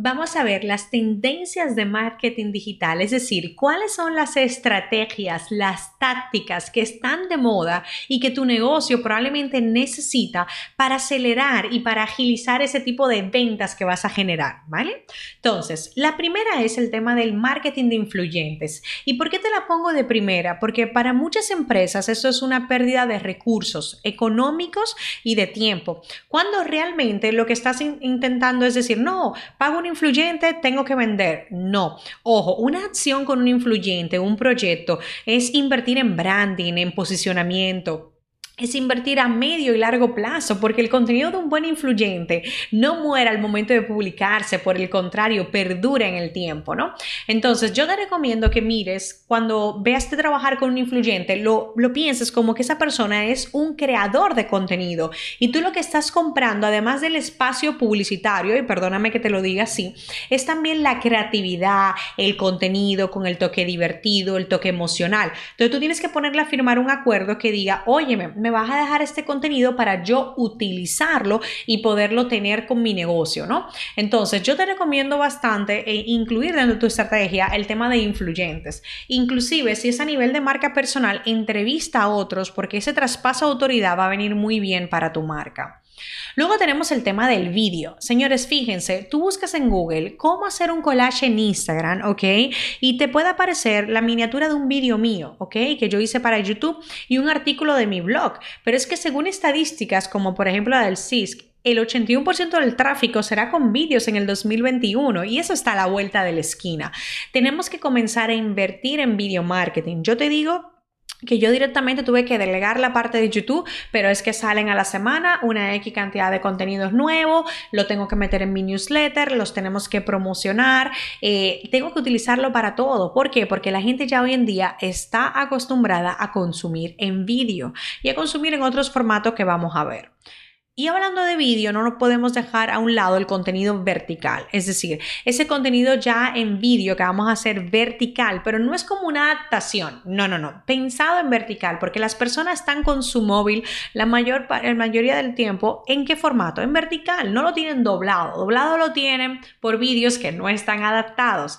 Vamos a ver las tendencias de marketing digital, es decir, cuáles son las estrategias, las tácticas que están de moda y que tu negocio probablemente necesita para acelerar y para agilizar ese tipo de ventas que vas a generar, ¿vale? Entonces, la primera es el tema del marketing de influyentes. ¿Y por qué te la pongo de primera? Porque para muchas empresas esto es una pérdida de recursos económicos y de tiempo, cuando realmente lo que estás intentando es decir, no, pago un influyente, tengo que vender. No. Ojo, una acción con un influyente, un proyecto, es invertir en branding, en posicionamiento es invertir a medio y largo plazo, porque el contenido de un buen influyente no muere al momento de publicarse, por el contrario, perdura en el tiempo, ¿no? Entonces, yo te recomiendo que mires, cuando veas de trabajar con un influyente, lo, lo pienses como que esa persona es un creador de contenido y tú lo que estás comprando, además del espacio publicitario, y perdóname que te lo diga así, es también la creatividad, el contenido con el toque divertido, el toque emocional. Entonces, tú tienes que ponerle a firmar un acuerdo que diga, óyeme, me vas a dejar este contenido para yo utilizarlo y poderlo tener con mi negocio, ¿no? Entonces, yo te recomiendo bastante eh, incluir dentro de tu estrategia el tema de influyentes. Inclusive, si es a nivel de marca personal, entrevista a otros porque ese traspaso de autoridad va a venir muy bien para tu marca. Luego tenemos el tema del vídeo. Señores, fíjense, tú buscas en Google cómo hacer un collage en Instagram, ¿ok? Y te puede aparecer la miniatura de un vídeo mío, ¿ok? Que yo hice para YouTube y un artículo de mi blog. Pero es que según estadísticas, como por ejemplo la del CISC, el 81% del tráfico será con vídeos en el 2021 y eso está a la vuelta de la esquina. Tenemos que comenzar a invertir en video marketing. Yo te digo que yo directamente tuve que delegar la parte de YouTube, pero es que salen a la semana una X cantidad de contenidos nuevos, lo tengo que meter en mi newsletter, los tenemos que promocionar, eh, tengo que utilizarlo para todo. ¿Por qué? Porque la gente ya hoy en día está acostumbrada a consumir en vídeo y a consumir en otros formatos que vamos a ver. Y hablando de vídeo, no nos podemos dejar a un lado el contenido vertical, es decir, ese contenido ya en vídeo que vamos a hacer vertical, pero no es como una adaptación, no, no, no, pensado en vertical, porque las personas están con su móvil la, mayor, la mayoría del tiempo, ¿en qué formato? En vertical, no lo tienen doblado, doblado lo tienen por vídeos que no están adaptados.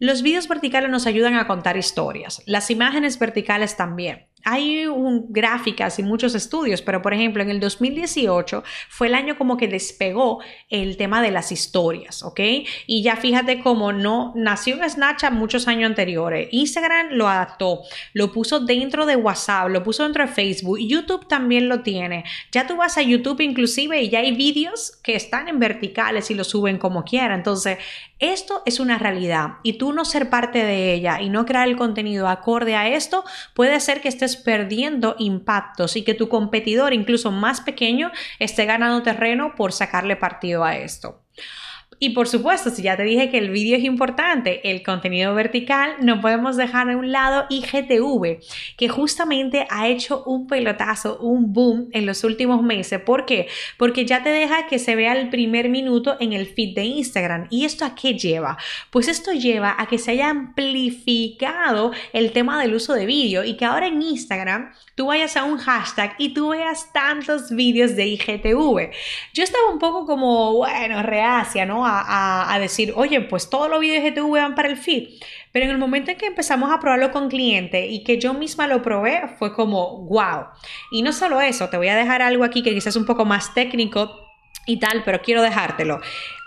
Los vídeos verticales nos ayudan a contar historias, las imágenes verticales también hay un, gráficas y muchos estudios, pero por ejemplo en el 2018 fue el año como que despegó el tema de las historias, ¿ok? Y ya fíjate cómo no nació en Snapchat muchos años anteriores. Instagram lo adaptó, lo puso dentro de WhatsApp, lo puso dentro de Facebook, YouTube también lo tiene. Ya tú vas a YouTube inclusive y ya hay vídeos que están en verticales y lo suben como quiera. Entonces, esto es una realidad y tú no ser parte de ella y no crear el contenido acorde a esto puede ser que estés perdiendo impactos y que tu competidor, incluso más pequeño, esté ganando terreno por sacarle partido a esto. Y por supuesto, si ya te dije que el vídeo es importante, el contenido vertical, no podemos dejar a un lado IGTV, que justamente ha hecho un pelotazo, un boom en los últimos meses. ¿Por qué? Porque ya te deja que se vea el primer minuto en el feed de Instagram. ¿Y esto a qué lleva? Pues esto lleva a que se haya amplificado el tema del uso de vídeo y que ahora en Instagram tú vayas a un hashtag y tú veas tantos vídeos de IGTV. Yo estaba un poco como, bueno, reacia, ¿no? A, decir, oye, pues todos los vídeos de IGTV van para el feed. Pero en el momento en que empezamos a probarlo con cliente y que yo misma lo probé, fue como, wow. Y no solo eso, te voy a dejar algo aquí que quizás es un poco más técnico y tal, pero quiero dejártelo.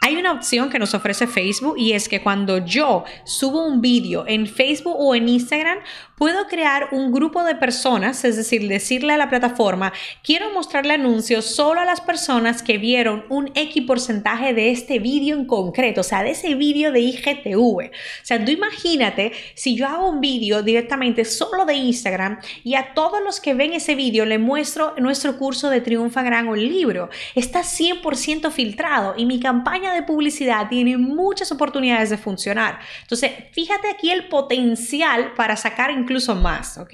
Hay una opción que nos ofrece Facebook y es que cuando yo subo un vídeo en Facebook o en Instagram, puedo crear un grupo de personas, es decir, decirle a la plataforma, quiero mostrarle anuncios solo a las personas que vieron un X porcentaje de este vídeo en concreto, o sea, de ese vídeo de IGTV. O sea, tú imagínate si yo hago un vídeo directamente solo de Instagram y a todos los que ven ese vídeo le muestro nuestro curso de Triunfa Gran o el libro. Está 100% filtrado y mi campaña de publicidad tiene muchas oportunidades de funcionar. Entonces, fíjate aquí el potencial para sacar incluso más, ¿ok?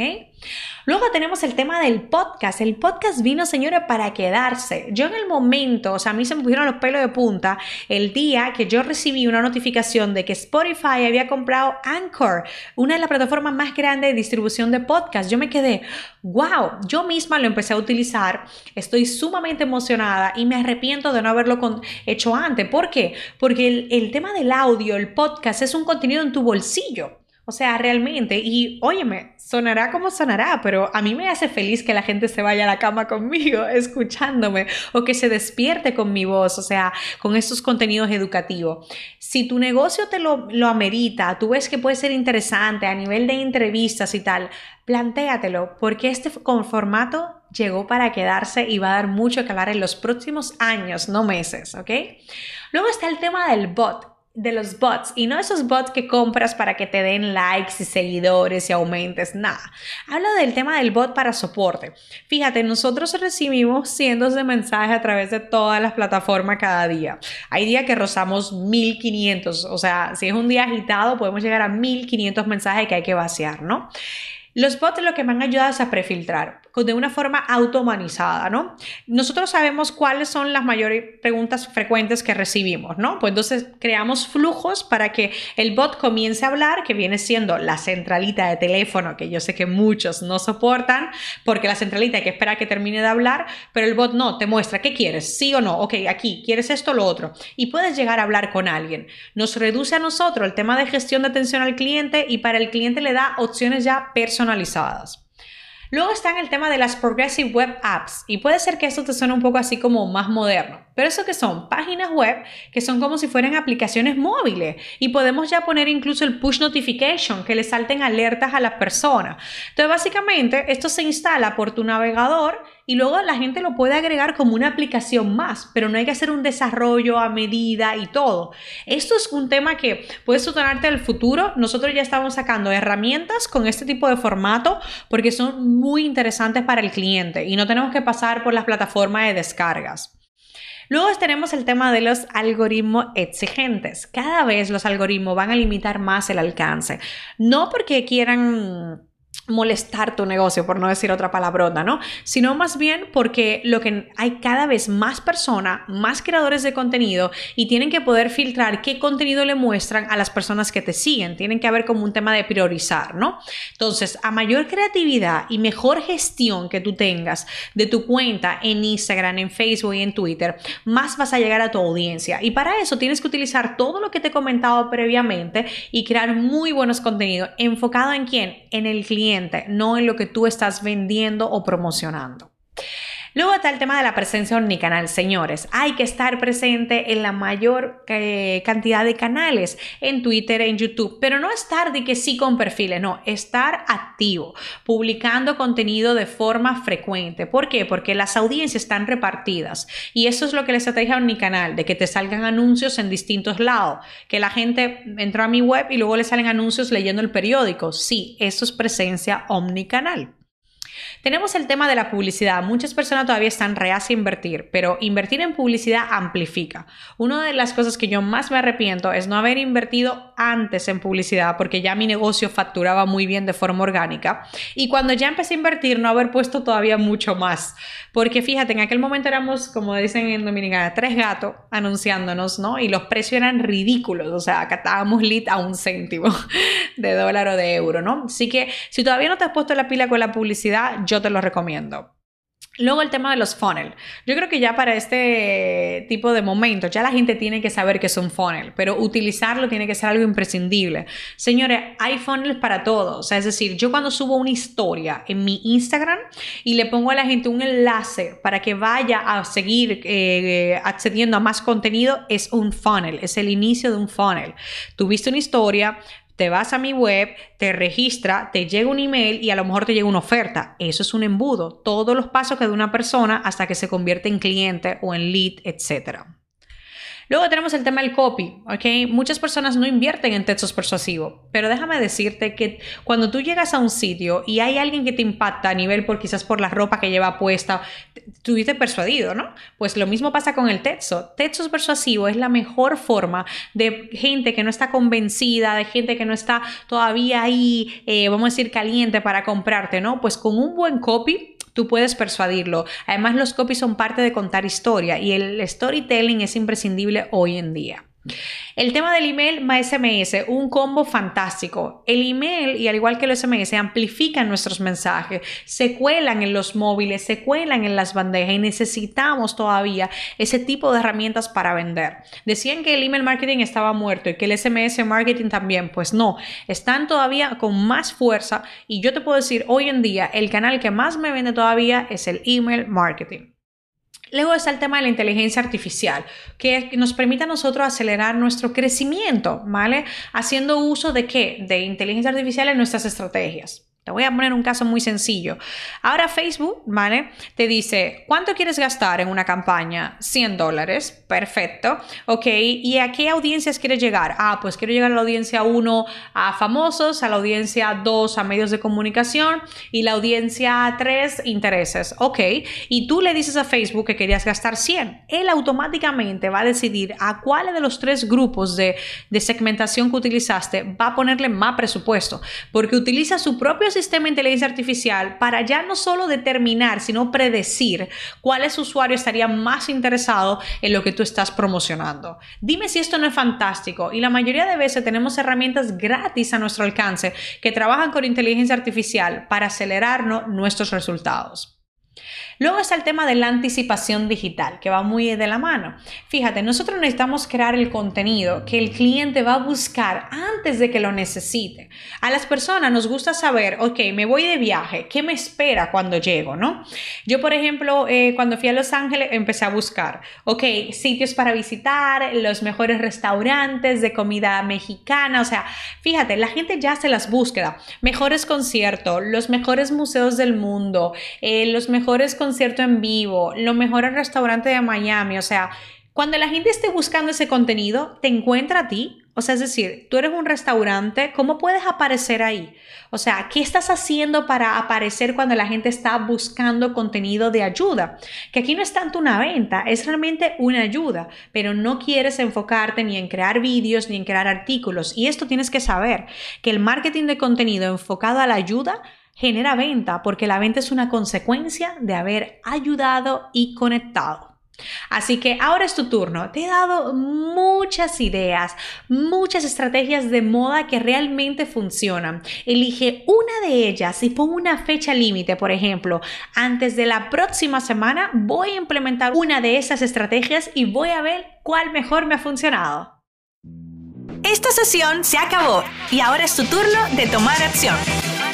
Luego tenemos el tema del podcast. El podcast vino, señores, para quedarse. Yo en el momento, o sea, a mí se me pusieron los pelos de punta el día que yo recibí una notificación de que Spotify había comprado Anchor, una de las plataformas más grandes de distribución de podcast. Yo me quedé, wow, yo misma lo empecé a utilizar. Estoy sumamente emocionada y me arrepiento de no haberlo hecho antes. ¿Por qué? Porque el, tema del audio, el podcast, es un contenido en tu bolsillo. O sea, realmente, y óyeme, sonará como sonará, pero a mí me hace feliz que la gente se vaya a la cama conmigo, escuchándome, o que se despierte con mi voz, o sea, con estos contenidos educativos. Si tu negocio te lo, lo amerita, tú ves que puede ser interesante a nivel de entrevistas y tal, plantéatelo, porque este formato llegó para quedarse y va a dar mucho que hablar en los próximos años, no meses, ¿ok? Luego está el tema del bot de los bots y no esos bots que compras para que te den likes y seguidores y aumentes, nada. Hablo del tema del bot para soporte. Fíjate, nosotros recibimos cientos de mensajes a través de todas las plataformas cada día. Hay días que rozamos 1500, o sea, si es un día agitado podemos llegar a 1500 mensajes que hay que vaciar, ¿no? Los bots lo que me han ayudado es a prefiltrar de una forma automatizada, ¿no? Nosotros sabemos cuáles son las mayores preguntas frecuentes que recibimos, ¿no? Pues entonces creamos flujos para que el bot comience a hablar, que viene siendo la centralita de teléfono, que yo sé que muchos no soportan, porque la centralita hay que esperar que termine de hablar, pero el bot no, te muestra qué quieres, sí o no, ok, aquí, quieres esto o lo otro, y puedes llegar a hablar con alguien. Nos reduce a nosotros el tema de gestión de atención al cliente y para el cliente le da opciones ya personalizadas. Luego está en el tema de las Progressive Web Apps y puede ser que esto te suene un poco así como más moderno, pero eso que son páginas web que son como si fueran aplicaciones móviles y podemos ya poner incluso el push notification que le salten alertas a las personas. Entonces básicamente esto se instala por tu navegador y luego la gente lo puede agregar como una aplicación más, pero no hay que hacer un desarrollo a medida y todo. Esto es un tema que puede sotonarte al futuro. Nosotros ya estamos sacando herramientas con este tipo de formato porque son muy interesantes para el cliente y no tenemos que pasar por las plataformas de descargas. Luego tenemos el tema de los algoritmos exigentes. Cada vez los algoritmos van a limitar más el alcance. No porque quieran molestar tu negocio, por no decir otra palabrota, ¿no? Sino más bien porque lo que hay cada vez más personas, más creadores de contenido y tienen que poder filtrar qué contenido le muestran a las personas que te siguen. Tienen que haber como un tema de priorizar, ¿no? Entonces, a mayor creatividad y mejor gestión que tú tengas de tu cuenta en Instagram, en Facebook y en Twitter, más vas a llegar a tu audiencia. Y para eso tienes que utilizar todo lo que te he comentado previamente y crear muy buenos contenidos enfocado en quién? En el cliente no en lo que tú estás vendiendo o promocionando. Luego está el tema de la presencia omnicanal, señores. Hay que estar presente en la mayor eh, cantidad de canales, en Twitter, en YouTube, pero no estar de que sí con perfiles, no, estar activo, publicando contenido de forma frecuente. ¿Por qué? Porque las audiencias están repartidas y eso es lo que les estrategia omnicanal, de que te salgan anuncios en distintos lados, que la gente entró a mi web y luego le salen anuncios leyendo el periódico. Sí, eso es presencia omnicanal. Tenemos el tema de la publicidad. Muchas personas todavía están reacias a invertir, pero invertir en publicidad amplifica. Una de las cosas que yo más me arrepiento es no haber invertido antes en publicidad porque ya mi negocio facturaba muy bien de forma orgánica y cuando ya empecé a invertir no haber puesto todavía mucho más. Porque fíjate, en aquel momento éramos, como dicen en Dominicana, tres gatos anunciándonos, ¿no? Y los precios eran ridículos, o sea, catábamos lead a un céntimo de dólar o de euro, ¿no? Así que si todavía no te has puesto la pila con la publicidad, yo te lo recomiendo. Luego el tema de los funnel. Yo creo que ya para este tipo de momentos ya la gente tiene que saber que es un funnel, pero utilizarlo tiene que ser algo imprescindible. Señores, hay funnels para todo. O sea, es decir, yo cuando subo una historia en mi Instagram y le pongo a la gente un enlace para que vaya a seguir eh, accediendo a más contenido, es un funnel, es el inicio de un funnel. Tuviste una historia, te vas a mi web, te registra, te llega un email y a lo mejor te llega una oferta. Eso es un embudo. Todos los pasos que de una persona hasta que se convierte en cliente o en lead, etc. Luego tenemos el tema del copy, ¿ok? Muchas personas no invierten en textos persuasivos, pero déjame decirte que cuando tú llegas a un sitio y hay alguien que te impacta a nivel por quizás por la ropa que lleva puesta, estuviste persuadido, ¿no? Pues lo mismo pasa con el texto. Textos persuasivos es la mejor forma de gente que no está convencida, de gente que no está todavía ahí, eh, vamos a decir, caliente para comprarte, ¿no? Pues con un buen copy tú puedes persuadirlo. Además, los copies son parte de contar historia y el storytelling es imprescindible hoy en día. El tema del email más SMS, un combo fantástico. El email, y al igual que los SMS, amplifican nuestros mensajes, se cuelan en los móviles, se cuelan en las bandejas y necesitamos todavía ese tipo de herramientas para vender. Decían que el email marketing estaba muerto y que el SMS marketing también, pues no, están todavía con más fuerza y yo te puedo decir, hoy en día el canal que más me vende todavía es el email marketing. Luego está el tema de la inteligencia artificial, que nos permite a nosotros acelerar nuestro crecimiento, ¿vale? Haciendo uso de qué? De inteligencia artificial en nuestras estrategias. Te voy a poner un caso muy sencillo. Ahora Facebook, ¿vale? Te dice, ¿cuánto quieres gastar en una campaña? 100 dólares. Perfecto. Ok. ¿Y a qué audiencias quieres llegar? Ah, pues quiero llegar a la audiencia 1 a famosos, a la audiencia 2 a medios de comunicación y la audiencia 3 intereses. Ok. Y tú le dices a Facebook que querías gastar 100. Él automáticamente va a decidir a cuál de los tres grupos de, de segmentación que utilizaste va a ponerle más presupuesto. Porque utiliza su propio sistema de inteligencia artificial para ya no solo determinar, sino predecir cuáles usuarios estarían más interesados en lo que tú estás promocionando. Dime si esto no es fantástico. Y la mayoría de veces tenemos herramientas gratis a nuestro alcance que trabajan con inteligencia artificial para acelerarnos nuestros resultados. Luego está el tema de la anticipación digital, que va muy de la mano. Fíjate, nosotros necesitamos crear el contenido que el cliente va a buscar antes de que lo necesite. A las personas nos gusta saber, ok, me voy de viaje, ¿qué me espera cuando llego, no? Yo, por ejemplo, eh, cuando fui a Los Ángeles, empecé a buscar, ok, sitios para visitar, los mejores restaurantes de comida mexicana, o sea, fíjate, la gente ya hace las búsquedas, mejores conciertos, los mejores museos del mundo, eh, los mejores conciertos concierto en vivo, lo mejor el restaurante de Miami, o sea, cuando la gente esté buscando ese contenido, te encuentra a ti. O sea, es decir, tú eres un restaurante, ¿cómo puedes aparecer ahí? O sea, ¿qué estás haciendo para aparecer cuando la gente está buscando contenido de ayuda? Que aquí no es tanto una venta, es realmente una ayuda, pero no quieres enfocarte ni en crear vídeos ni en crear artículos. Y esto tienes que saber, que el marketing de contenido enfocado a la ayuda genera venta porque la venta es una consecuencia de haber ayudado y conectado. Así que ahora es tu turno. Te he dado muchas ideas, muchas estrategias de moda que realmente funcionan. Elige una de ellas y pon una fecha límite. Por ejemplo, antes de la próxima semana voy a implementar una de esas estrategias y voy a ver cuál mejor me ha funcionado. Esta sesión se acabó y ahora es tu turno de tomar acción.